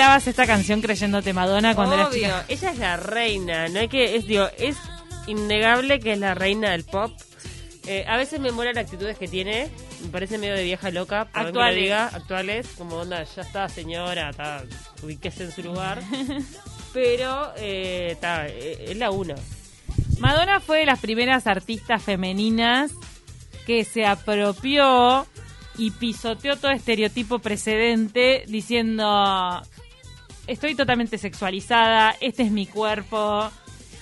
Bailabas esta canción creyéndote Madonna cuando eras Obvio, chica. ella es la reina, no hay que, es, digo, es innegable que es la reina del pop. Eh, a veces me molan las actitudes que tiene, me parece medio de vieja loca, que Actuales. diga, actuales, como onda, ya está señora, está, ubíquese en su lugar. Pero, eh, está, eh, es la uno. Madonna fue de las primeras artistas femeninas que se apropió y pisoteó todo estereotipo precedente diciendo estoy totalmente sexualizada, este es mi cuerpo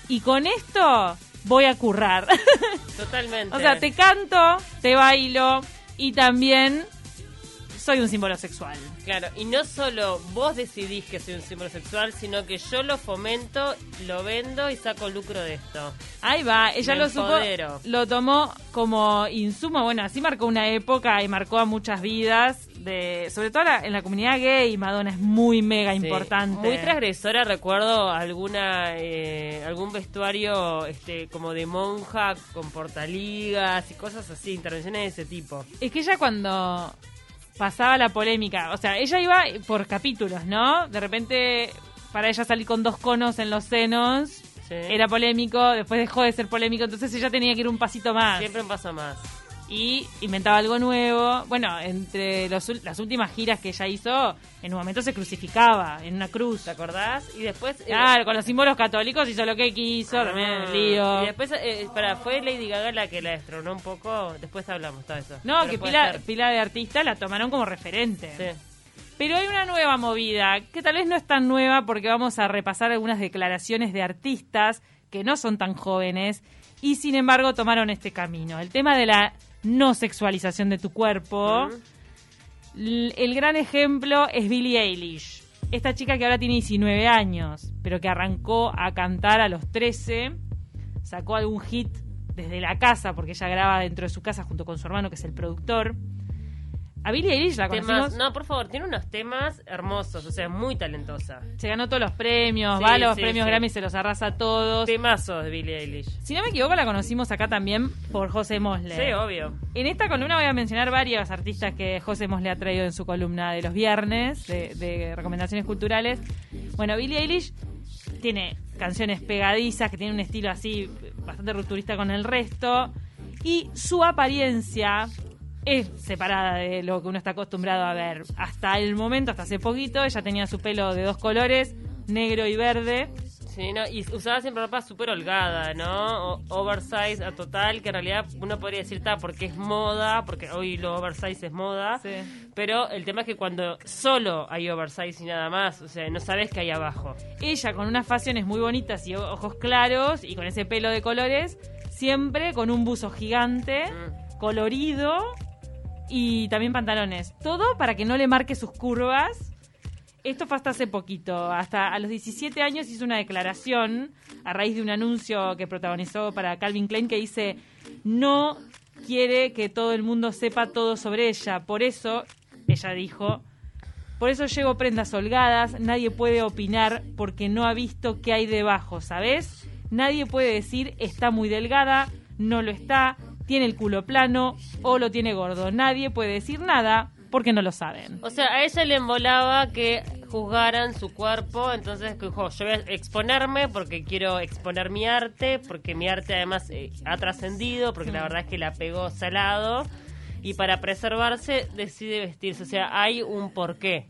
y con esto voy a currar. Totalmente. o sea, te canto, te bailo y también soy un símbolo sexual. Claro, y no solo vos decidís que soy un símbolo sexual, sino que yo lo fomento, lo vendo y saco lucro de esto. Ahí va, ella Me lo supo, lo tomó como insumo, bueno, así marcó una época y marcó a muchas vidas, de sobre todo en la comunidad gay, Madonna es muy mega Sí, importante. Muy transgresora, recuerdo alguna eh, algún vestuario este como de monja con portaligas y cosas así, intervenciones de ese tipo. Es que ella cuando pasaba la polémica, o sea, ella iba por capítulos, ¿no? De repente, para ella salir con dos conos en los senos Sí. era polémico, después dejó de ser polémico, entonces ella tenía que ir un pasito más. Siempre un paso más. Y inventaba algo nuevo. Bueno, entre los las últimas giras que ella hizo, en un momento se crucificaba en una cruz. ¿Te acordás? Y después... eh, Claro, con los símbolos católicos hizo lo que quiso, también ah, el lío. Y después, eh, para, fue Lady Gaga la que la destronó un poco. Después hablamos todo eso. No, Pero que pila, ser. pila de artistas la tomaron como referente. Sí. Pero hay una nueva movida, que tal vez no es tan nueva porque vamos a repasar algunas declaraciones de artistas que no son tan jóvenes y sin embargo tomaron este camino. El tema de la no sexualización de tu cuerpo. Ujú. L- El gran ejemplo es Billie Eilish. Esta chica que ahora tiene 19 años, pero que arrancó a cantar a los 13, sacó algún hit desde la casa, porque ella graba dentro de su casa junto con su hermano, que es el productor. A Billie Eilish la conocimos, Temas, no, por favor, tiene unos temas hermosos, o sea, muy talentosa. se ganó todos los premios, Sí, va a los sí, premios sí. Grammy, se los arrasa a todos. Temazos de Billie Eilish. Si no me equivoco, la conocimos acá también por José Mosle. Sí, obvio. En esta columna voy a mencionar varios artistas que José Mosle ha traído en su columna de los viernes, de, de recomendaciones culturales. Bueno, Billie Eilish tiene canciones pegadizas, que tiene un estilo así bastante rupturista con el resto, y su apariencia es separada de lo que uno está acostumbrado a ver. Hasta el momento, hasta hace poquito, ella tenía su pelo de dos colores, negro y verde. Sí, no, y usaba siempre ropa súper holgada, ¿no? O- oversize a total, que en realidad uno podría decir, está, porque es moda, porque hoy lo oversize es moda. Sí. Pero el tema es que cuando solo hay oversize y nada más, o sea, no sabes qué hay abajo. ella con unas facciones muy bonitas y ojos claros y con ese pelo de colores, siempre con un buzo gigante, Mm. colorido y también pantalones. Todo para que no le marque sus curvas. Esto fue hasta hace poquito. Hasta a los 17 años hizo una declaración a raíz de un anuncio que protagonizó para Calvin Klein que dice no quiere que todo el mundo sepa todo sobre ella. Por eso, ella dijo, por eso llevo prendas holgadas, nadie puede opinar porque no ha visto qué hay debajo, ¿sabes? Nadie puede decir está muy delgada, no lo está, tiene el culo plano o lo tiene gordo. Nadie puede decir nada porque no lo saben. O sea, a ella le embolaba que juzgaran su cuerpo, entonces dijo, yo voy a exponerme porque quiero exponer mi arte, porque mi arte además eh, ha trascendido, porque la verdad es que la pegó salado, y para preservarse decide vestirse, o sea, hay un porqué.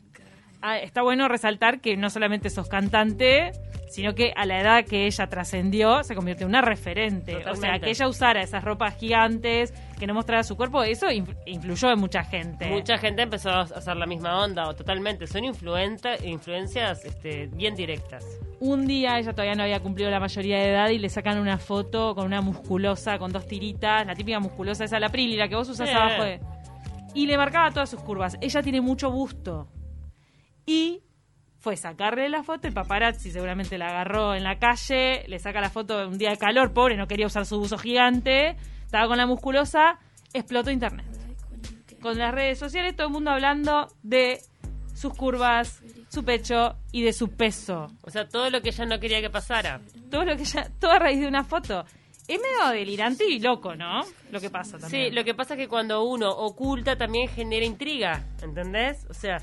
Ah, está bueno resaltar que no solamente sos cantante, sino que a la edad que ella trascendió se convirtió en una referente. O sea, que ella usara esas ropas gigantes, que no mostrara su cuerpo, eso inf- influyó en mucha gente. Mucha gente empezó a hacer la misma onda, o totalmente, son influencias este, bien directas. Un día ella todavía no había cumplido la mayoría de edad y le sacan una foto con una musculosa, con dos tiritas, la típica musculosa esa, la Prilly, la que vos usás abajo de... Y le marcaba todas sus curvas. Ella tiene mucho busto. Y fue sacarle la foto, el paparazzi seguramente la agarró en la calle, le saca la foto un día de calor, pobre, no quería usar su buzo gigante, estaba con la musculosa, explotó internet. Con las redes sociales todo el mundo hablando de sus curvas, su pecho y de su peso O sea, todo lo que ella no quería que pasara. todo lo que ya, todo a raíz de una foto. Es medio delirante y loco, ¿no? Lo que pasa también. Sí, lo que pasa es que cuando uno oculta también genera intriga, ¿entendés? O sea,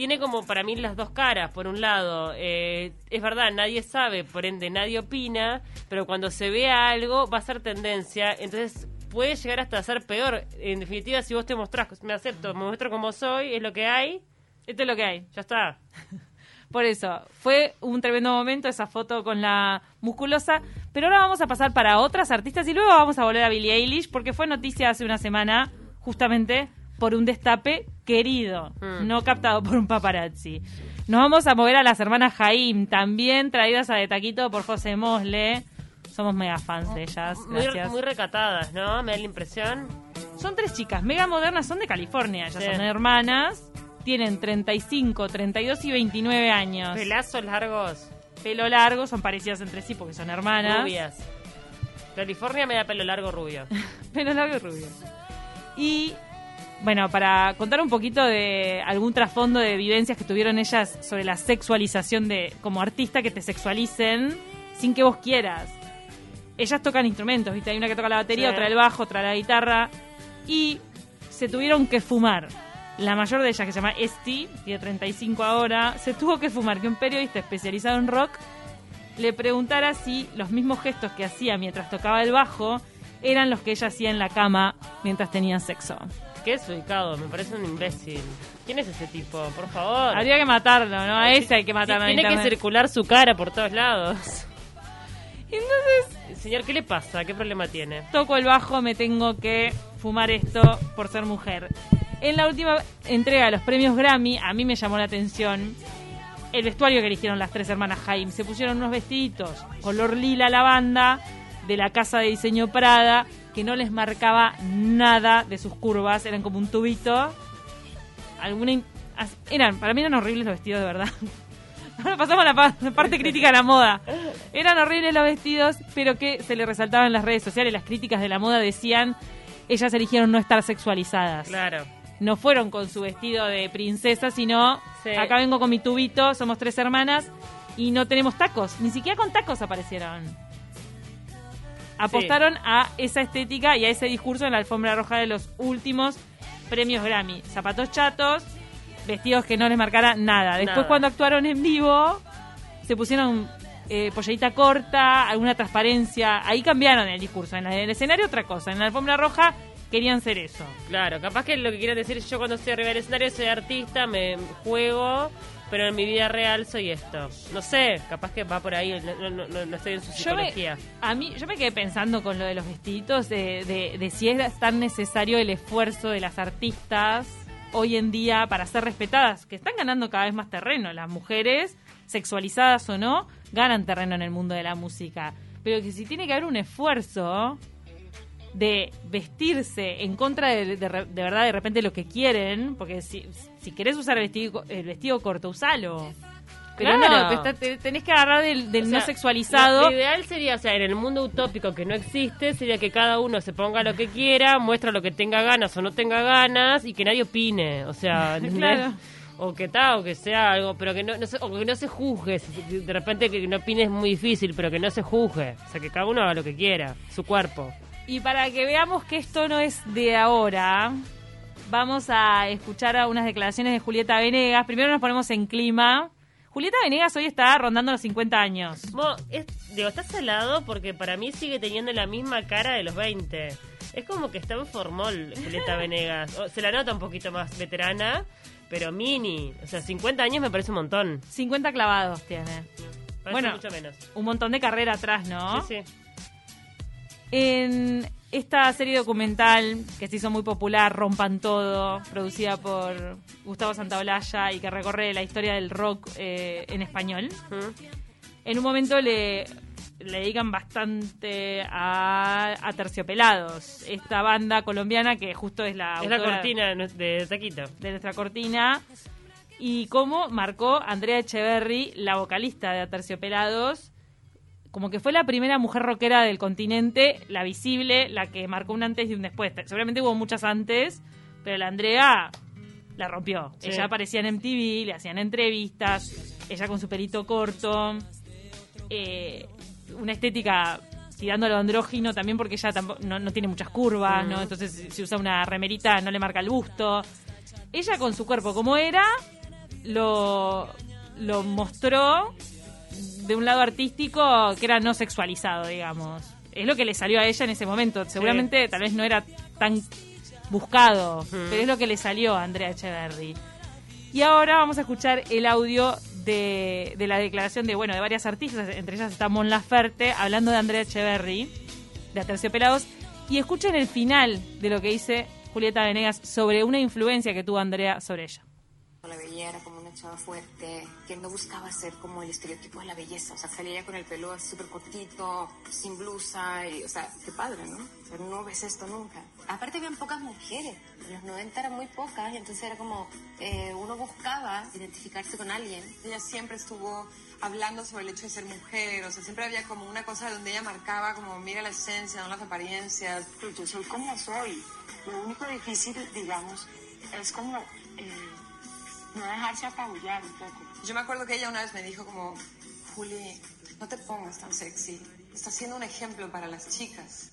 tiene como para mí las dos caras. Por un lado, eh, es verdad, nadie sabe, por ende nadie opina, pero cuando se vea algo va a ser tendencia, entonces puede llegar hasta ser peor. En definitiva, si vos te mostrás, me acepto, me muestro como soy, es lo que hay, Esto es lo que hay. ya está. Por eso, fue un tremendo momento esa foto con la musculosa. Pero ahora vamos a pasar para otras artistas y luego vamos a volver a Billie Eilish porque fue noticia hace una semana justamente por un destape querido, Mm. no captado por un paparazzi. Nos vamos a mover a las hermanas Jaim, también traídas a de taquito por José Mosle. Somos mega fans de ellas, Muy, gracias. muy recatadas, ¿no? Me da la impresión. Son tres chicas mega modernas, son de California, ellas Sí. son hermanas, tienen 35, 32 y 29 años. Pelazos largos, pelo largo, son parecidas entre sí porque son hermanas. rubias. California me da pelo largo rubio. Pelo largo y rubio. Y bueno, para contar un poquito de algún trasfondo de vivencias que tuvieron ellas sobre la sexualización de como artista que te sexualicen sin que vos quieras. Ellas tocan instrumentos, ¿viste? Hay una que toca la batería, Sí. otra el bajo, otra la guitarra y se tuvieron que fumar. La mayor de ellas, que se llama Esti, tiene 35 ahora, se tuvo que fumar que un periodista especializado en rock le preguntara si los mismos gestos que hacía mientras tocaba el bajo eran los que ella hacía en la cama mientras tenían sexo. Qué desubicado, me parece un imbécil. ¿Quién es ese tipo? Por favor. Habría que matarlo, ¿no? A ese hay que matarlo. en Tiene que circular su cara por todos lados. Entonces, Señor, ¿qué le pasa? ¿Qué problema tiene? toco el bajo, me tengo que fumar esto por ser mujer. En la última entrega de los premios Grammy, a mí me llamó la atención el vestuario que eligieron las tres hermanas Jaime. Se pusieron unos vestiditos color lila lavanda de la casa de diseño Prada que no les marcaba nada de sus curvas, eran como un tubito. Alguna eran, para mí eran horribles los vestidos de verdad. Ahora pasamos a la pa- la parte crítica de la moda. Eran horribles los vestidos, pero que se le resaltaban en las redes sociales. Las críticas de la moda decían, ellas eligieron no estar sexualizadas. Claro. No fueron con su vestido de princesa, sino Sí. acá vengo con mi tubito, somos tres hermanas y no tenemos tacos. Ni siquiera con tacos aparecieron. Apostaron a esa estética y a ese discurso en la alfombra roja de los últimos premios Grammy. Zapatos chatos, vestidos que no les marcara nada. Después Nada. cuando actuaron en vivo, se pusieron eh, pollerita corta, alguna transparencia. Ahí cambiaron el discurso. En el escenario otra cosa. En la alfombra roja querían ser eso. Claro, capaz que lo que quiero decir es yo cuando estoy arriba del escenario soy artista, me juego, pero en mi vida real soy esto. No sé, capaz que va por ahí, no, no- no- no estoy en su Yo me, psicología. a mí, yo me quedé pensando con lo de los vestiditos, de, de- de si es tan necesario el esfuerzo de las artistas hoy en día para ser respetadas, que están ganando cada vez más terreno. Las mujeres, sexualizadas o no, ganan terreno en el mundo de la música. Pero que si tiene que haber un esfuerzo de vestirse en contra de, de de verdad de repente lo que quieren, porque si, si querés usar el vestido, el vestido corto, usalo. Pero Claro. no, te tenés que agarrar del, del O no sexualizado. Lo, ideal sería, o sea, en el mundo utópico que no existe, sería que cada uno se ponga lo que quiera, muestra lo que tenga ganas o no tenga ganas y que nadie opine. O sea. Claro. O que tal, o que sea algo, pero que no, no se, o que no se juzgue. De repente que no opine es muy difícil, pero que no se juzgue. O sea, que cada uno haga lo que quiera, su cuerpo. Y para que veamos que esto no es de ahora, vamos a escuchar unas declaraciones de Julieta Venegas. Primero nos ponemos en clima. Julieta Venegas hoy está rondando los 50 años. Mo, es, digo, está salado porque para mí sigue teniendo la misma cara de los 20. Es como que está en formol, Julieta Venegas. O- se la nota un poquito más veterana, pero mini. O sea, 50 años me parece un montón. 50 clavados tiene. Parece Bueno. mucho menos. Un montón de carrera atrás, ¿no? Sí, sí. En esta serie documental que se hizo muy popular, Rompan Todo, producida por Gustavo Santaolalla y que recorre la historia del rock eh, en español, en un momento le, le dedican bastante a, a Terciopelados, esta banda colombiana que justo es la, Es la cortina de, de Taquito. de nuestra cortina, y cómo marcó Andrea Echeverry, la vocalista de Aterciopelados, como que fue la primera mujer rockera del continente, la visible, la que marcó un antes y un después. Seguramente hubo muchas antes, pero la Andrea la rompió. Sí. Ella aparecía en MTV, le hacían entrevistas, ella con su pelito corto, eh, una estética tirando a lo andrógino también porque ella tampoco, no, no tiene muchas curvas, ¿no? Entonces si- si usa una remerita no le marca el busto. Ella con su cuerpo como era, lo, lo mostró de un lado artístico que era no sexualizado, digamos. Es lo que le salió a ella en ese momento. Seguramente tal vez no era tan buscado, pero es lo que le salió a Andrea Echeverry. Y ahora vamos a escuchar el audio de, de la declaración de bueno de varias artistas, entre ellas está Mon Laferte, hablando de Andrea Echeverry, de Aterciopelados, y escuchen el final de lo que dice Julieta Venegas sobre una influencia que tuvo Andrea sobre ella. La veía era como una chava fuerte, que no buscaba ser como el estereotipo de la belleza. O sea, salía con el pelo súper cortito, sin blusa, y, o sea, qué padre, ¿no? O sea, no ves esto nunca. Aparte, habían pocas mujeres. En los 90 eran muy pocas, y entonces era como eh, uno buscaba identificarse con alguien. Ella siempre estuvo hablando sobre el hecho de ser mujer, o sea, siempre había como una cosa donde ella marcaba como, mira la esencia, no las apariencias. Yo soy como soy. Lo único difícil, digamos, es como. Eh, no dejarse apabullar un poco. Yo me acuerdo que ella una vez me dijo como, Juli, no te pongas tan sexy. Estás siendo un ejemplo para las chicas.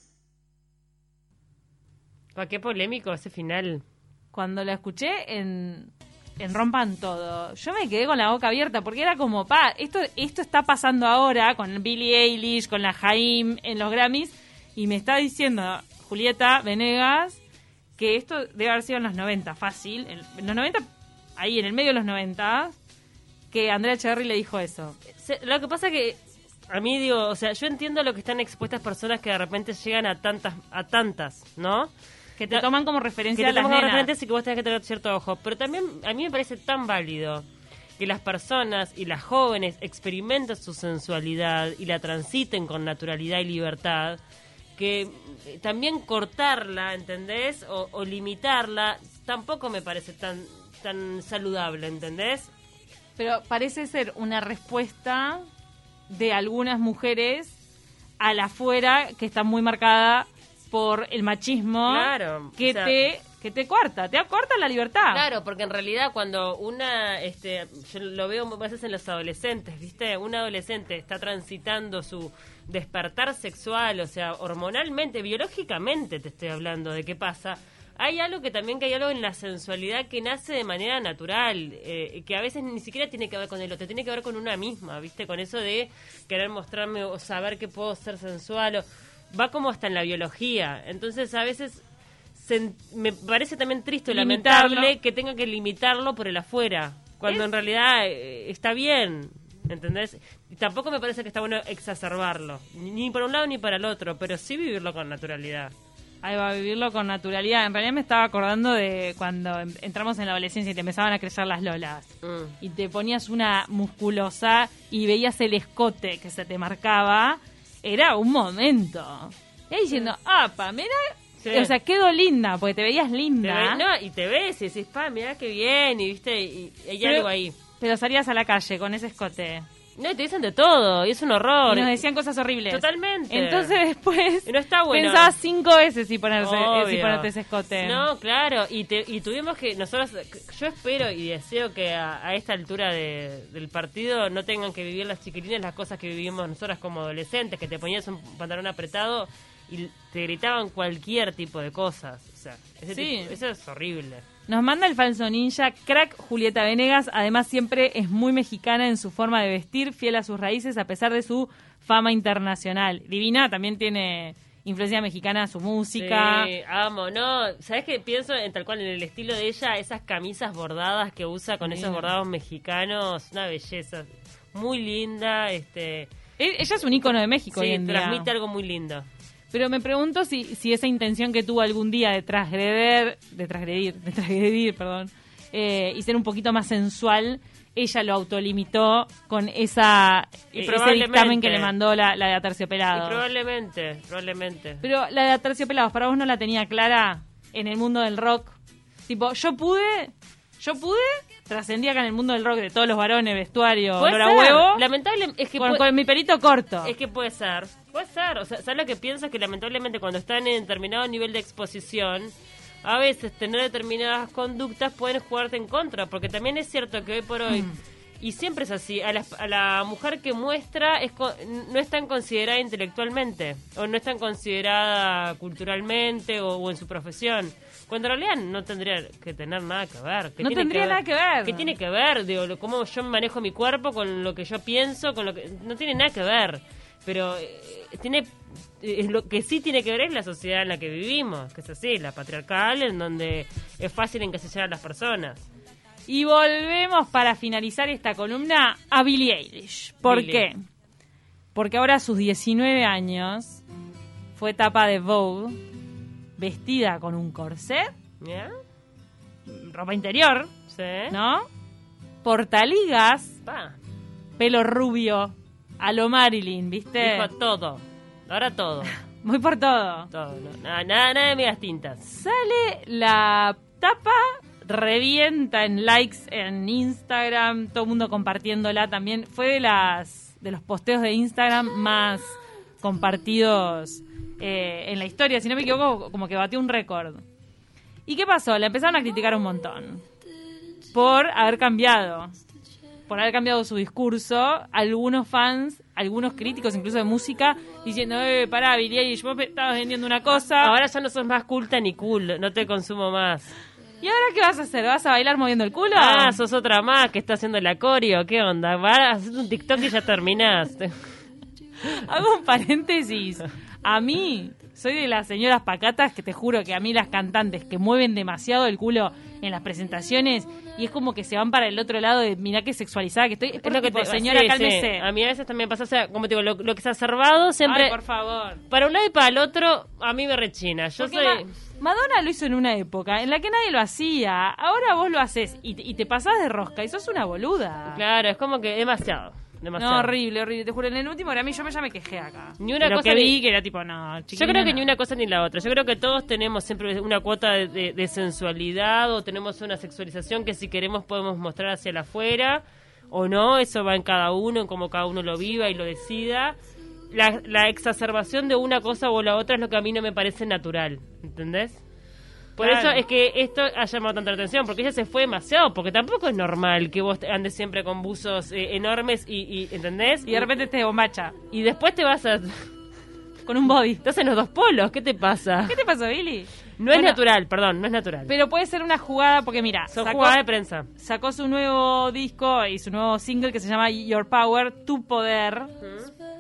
¿Para qué polémico ese final? Cuando la escuché en, en Rompan Todo, yo me quedé con la boca abierta porque era como, pa, esto, esto está pasando ahora con Billie Eilish, con la Jaime en los Grammys, y me está diciendo Julieta Venegas que esto debe haber sido en los 90, fácil. En los 90 ahí en el medio de los 90 que Andrea Cherry le dijo eso. Lo que pasa que a mí digo, o sea, yo entiendo lo que están expuestas personas que de repente llegan a tantas a tantas, ¿no? Que te toman como referencia que te a toman como referencia y que vos tenés que tener cierto ojo, pero también a mí me parece tan válido que las personas y las jóvenes experimenten su sensualidad y la transiten con naturalidad y libertad, que también cortarla, ¿entendés? O, o limitarla tampoco me parece tan tan saludable, ¿entendés? Pero parece ser una respuesta de algunas mujeres a la afuera que está muy marcada por el machismo claro, que te que te corta, te acorta la libertad. Claro, porque en realidad cuando una, este, yo lo veo muchas veces en los adolescentes, ¿viste? Un adolescente está transitando su despertar sexual, o sea, hormonalmente, biológicamente te estoy hablando de qué pasa hay algo que también que hay algo en la sensualidad que nace de manera natural, eh, que a veces ni siquiera tiene que ver con el otro, tiene que ver con una misma, ¿viste? Con eso de querer mostrarme o saber que puedo ser sensual, o, va como hasta en la biología. Entonces a veces me parece también triste o lamentable que tenga que limitarlo por el afuera, cuando en realidad eh, está bien. ¿Entendés? Y tampoco me parece que está bueno exacerbarlo, ni por un lado ni para el otro, pero sí vivirlo con naturalidad. Ahí va a vivirlo con naturalidad. En realidad me estaba acordando de cuando entramos en la adolescencia y te empezaban a crecer las lolas. Mm. Y te ponías una musculosa y veías el escote que se te marcaba. Era un momento. Y ahí diciendo, apa, mira O sea, quedó linda, porque te veías linda. no, y te ves y decís, pa, mira qué bien, y viste, y, hay algo ahí. Pero salías a la calle con ese escote. No, y te dicen de todo, y es un horror. Y nos decían cosas horribles. Totalmente. Entonces después no está bueno. pensabas cinco veces si, ponerse, si ponerte ese escote. No, claro, y, te, y tuvimos que, nosotros, yo espero y deseo que a, esta altura del partido no tengan que vivir las chiquilines las cosas que vivimos nosotras como adolescentes, que te ponías un pantalón apretado y te gritaban cualquier tipo de cosas. O sea, sí. eso es horrible. Nos manda el falso ninja, crack Julieta Venegas. Además, siempre es muy mexicana en su forma de vestir, fiel a sus raíces a pesar de su fama internacional. Divina también tiene influencia mexicana su música. Sí, amo, ¿no? ¿Sabes qué? Pienso en tal cual en el estilo de ella, esas camisas bordadas que usa con esos bordados mexicanos, una belleza. Muy linda, este. E-, ella es un ícono de México sí, hoy en transmite algo muy lindo. Pero me pregunto si, si esa intención que tuvo algún día de transgreder, de transgredir, de transgredir, perdón, eh, y ser un poquito más sensual, ella lo autolimitó con esa y ese dictamen que le mandó la, la de Aterciopelados. probablemente, probablemente. Pero la de Aterciopelados, ¿para vos no la tenía clara en el mundo del rock? Tipo, yo pude, yo pude trascendía acá en el mundo del rock de todos los varones, vestuario, olor a huevo. Lamentable es que con, mi perito corto. Es que puede ser. Puede ser. O sea, ¿sabes lo que pienso? Que lamentablemente cuando están en determinado nivel de exposición, a veces tener determinadas conductas pueden jugarte en contra. Porque también es cierto que hoy por hoy. Mm. Y siempre es así. A la, a la mujer que muestra es co- no es tan considerada intelectualmente, o no es tan considerada culturalmente o, o en su profesión. Cuando en realidad no tendría que tener nada que ver. que No tiene tendría nada que ver. ¿Qué tiene que ver? Digo, cómo yo manejo mi cuerpo con lo que yo pienso, con lo que. No tiene nada que ver. Pero eh, tiene. eh, lo que sí tiene que ver es la sociedad en la que vivimos, que es así, la patriarcal, en donde es fácil encasillar a las personas. Y volvemos para finalizar esta columna a Billie Eilish. ¿Por Billie. qué? Porque ahora a sus 19 años fue tapa de Vogue vestida con un corsé, ropa interior, ¿Sí? ¿no? Portaligas, Pa, pelo rubio, a lo Marilyn, ¿viste? dijo todo. Ahora todo. Muy por todo. Todo. no, nada, nada, nada de medias tintas. Sale la tapa, revienta en likes en Instagram, todo el mundo compartiéndola también. Fue de las de los posteos de Instagram más compartidos eh, en la historia, si no me equivoco, como que batió un récord. ¿Y qué pasó? La empezaron a criticar un montón por haber cambiado, por haber cambiado su discurso. Algunos fans, algunos críticos incluso de música, diciendo, eh, pará, Billie Eilish, vos estabas vendiendo una cosa. Ahora ya no sos más culta ni cool, no te consumo más. ¿Y ahora qué vas a hacer? ¿Vas a bailar moviendo el culo? Ah, sos otra más que está haciendo la coreo, ¿qué onda? Vas a hacer un TikTok y ya terminaste. Hago un paréntesis. A mí, soy de las señoras pacatas que te juro que a mí las cantantes que mueven demasiado el culo en las presentaciones y es como que se van para el otro lado de mirá qué sexualizada que estoy. Es lo que tipo, te- señora, sí, sí. cálmese. A mí a veces también pasa, o sea, como te digo, lo, lo que se ha observado siempre... Ay, por favor. Para un lado y para el otro, a mí me rechina. Yo Porque soy... Ma- Madonna lo hizo en una época en la que nadie lo hacía. Ahora vos lo haces y, te- y te pasás de rosca y sos una boluda. Claro, es como que demasiado. Demasiado. No, horrible, horrible. Te juro, en el último Grammy yo me, ya me quejé acá. Ni una cosa que ni- vi que era tipo, no, Yo creo que no. ni una cosa ni la otra. Yo creo que todos tenemos siempre una cuota de, de- de sensualidad o tenemos una sexualización que si queremos podemos mostrar hacia el afuera o no. Eso va en cada uno, en cómo cada uno lo viva y lo decida. La, la exacerbación de una cosa o la otra es lo que a mí no me parece natural. ¿Entendés? Por Claro. eso es que esto ha llamado tanta la atención, porque ella se fue demasiado, porque tampoco es normal que vos andes siempre con buzos eh, enormes y, y- ¿entendés? Y de repente te bombacha y después te vas a... con un body. Estás en los dos polos, ¿qué te pasa? ¿Qué te pasó, Billy? No es natural, perdón, no es natural. Pero puede ser una jugada, porque mira, Son sacó, jugadas de prensa. sacó su nuevo disco y su nuevo single que se llama Your Power, Tu Poder.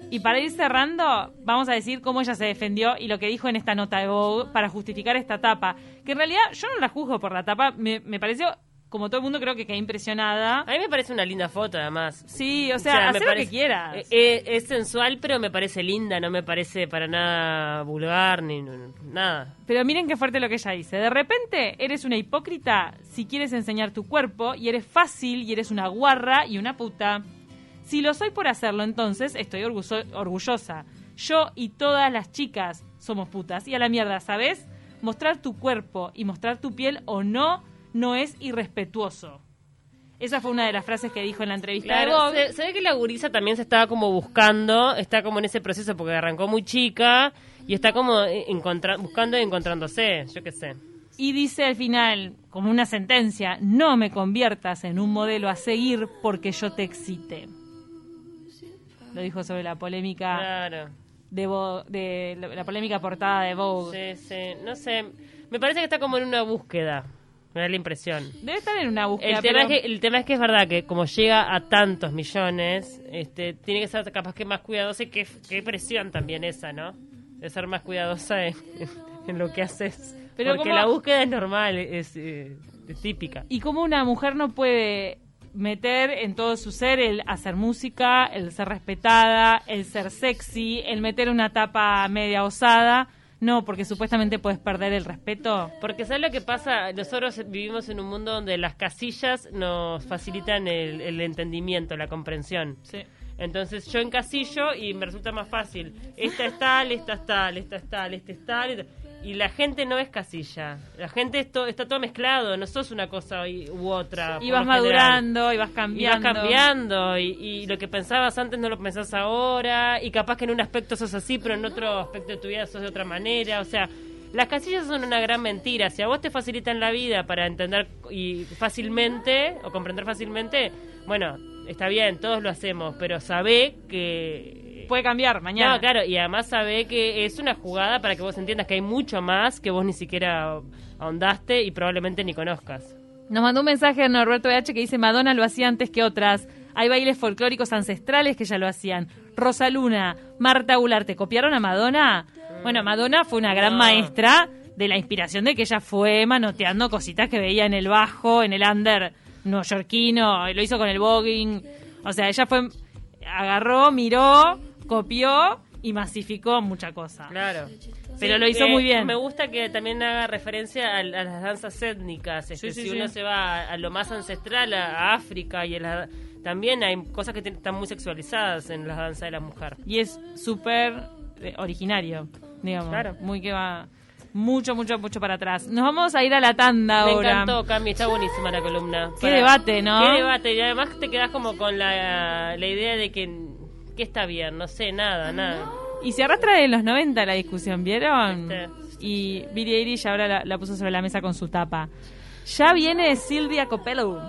Y para ir cerrando, vamos a decir cómo ella se defendió y lo que dijo en esta nota de Vogue para justificar esta tapa. Que en realidad yo no la juzgo por la tapa, me, me pareció, como todo el mundo creo que quedé impresionada. A mí me parece una linda foto, además. Sí, o sea, haz lo que quieras. eh, eh, es sensual, pero me parece linda, no me parece para nada vulgar ni nada. Pero miren qué fuerte lo que ella dice. De repente eres una hipócrita si quieres enseñar tu cuerpo y eres fácil y eres una guarra y una puta. Si lo soy por hacerlo, entonces estoy orgullo- orgullosa. Yo y todas las chicas somos putas. Y a la mierda, ¿sabes? Mostrar tu cuerpo y mostrar tu piel o no, no es irrespetuoso. Esa fue una de las frases que dijo en la entrevista de Claro, Vogue. se, se ve que la gurisa también se estaba como buscando, está como en ese proceso porque arrancó muy chica y está como encontra- buscando y encontrándose, yo qué sé. Y dice al final, como una sentencia, no me conviertas en un modelo a seguir porque yo te excite. Lo dijo sobre la polémica Claro. de, Vo- de la, polémica portada de Vogue. Sí, sí, no sé. Me parece que está como en una búsqueda, me da la impresión. Debe estar en una búsqueda. El tema, pero- es que, el tema es que es verdad que como llega a tantos millones, este, tiene que ser capaz que más cuidadosa y qué, presión también esa, ¿no? De ser más cuidadosa en, en lo que haces. Pero Porque ¿cómo- la búsqueda es normal, es, eh, es típica. Y como una mujer no puede meter en todo su ser el hacer música, el ser respetada, el ser sexy, el meter una tapa media osada. No, porque supuestamente puedes perder el respeto. Porque ¿sabes lo que pasa? Nosotros vivimos en un mundo donde las casillas nos facilitan el, el entendimiento, la comprensión. Sí. Entonces yo encasillo y me resulta más fácil. Esta es tal, esta es tal, esta es tal, esta es tal. esta- Y la gente no es casilla. La gente es to- está todo mezclado. No sos una cosa y- u otra. Y vas madurando, y vas Y vas cambiando. cambiando. Y, y lo que pensabas antes no lo pensás ahora. Y capaz que en un aspecto sos así, pero en otro aspecto de tu vida sos de otra manera. O sea, las casillas son una gran mentira. Si a vos te facilitan la vida para entender y fácilmente, o comprender fácilmente, bueno, está bien, todos lo hacemos, pero sabe que... Puede cambiar mañana. No, claro, y además sabe que es una jugada para que vos entiendas que hay mucho más que vos ni siquiera ahondaste y probablemente ni conozcas. Nos mandó un mensaje Norberto BH que dice Madonna lo hacía antes que otras. Hay bailes folclóricos ancestrales que ya lo hacían. Rosa Luna, Marta Ularte, ¿copiaron a Madonna? Bueno, Madonna fue una gran No. maestra de la inspiración de que ella fue manoteando cositas que veía en el bajo, en el under neoyorquino, lo hizo con el voguing. O sea, ella fue, agarró, miró, copió y masificó mucha cosa. Claro. Pero Sí, lo hizo eh, muy bien. Me gusta que también haga referencia a, a las danzas étnicas. Este, Sí, sí, si uno se va a, a lo más ancestral, a, a África, y a la- también hay cosas que están muy sexualizadas en las danzas de la mujer. y es súper eh, originario, digamos. Claro. Muy que va mucho, mucho, mucho para atrás. Nos vamos a ir a la tanda Me ahora. encantó, Cami, está buenísima la columna. Qué debate, ¿no? Qué debate, y además te quedas como con la, la idea de que, que está bien, no sé, nada, nada. Y se arrastra de los 90 la discusión, ¿vieron? Viste. Y Billie Eilish ahora la, la puso sobre la mesa con su tapa. Ya viene Silvia Copello.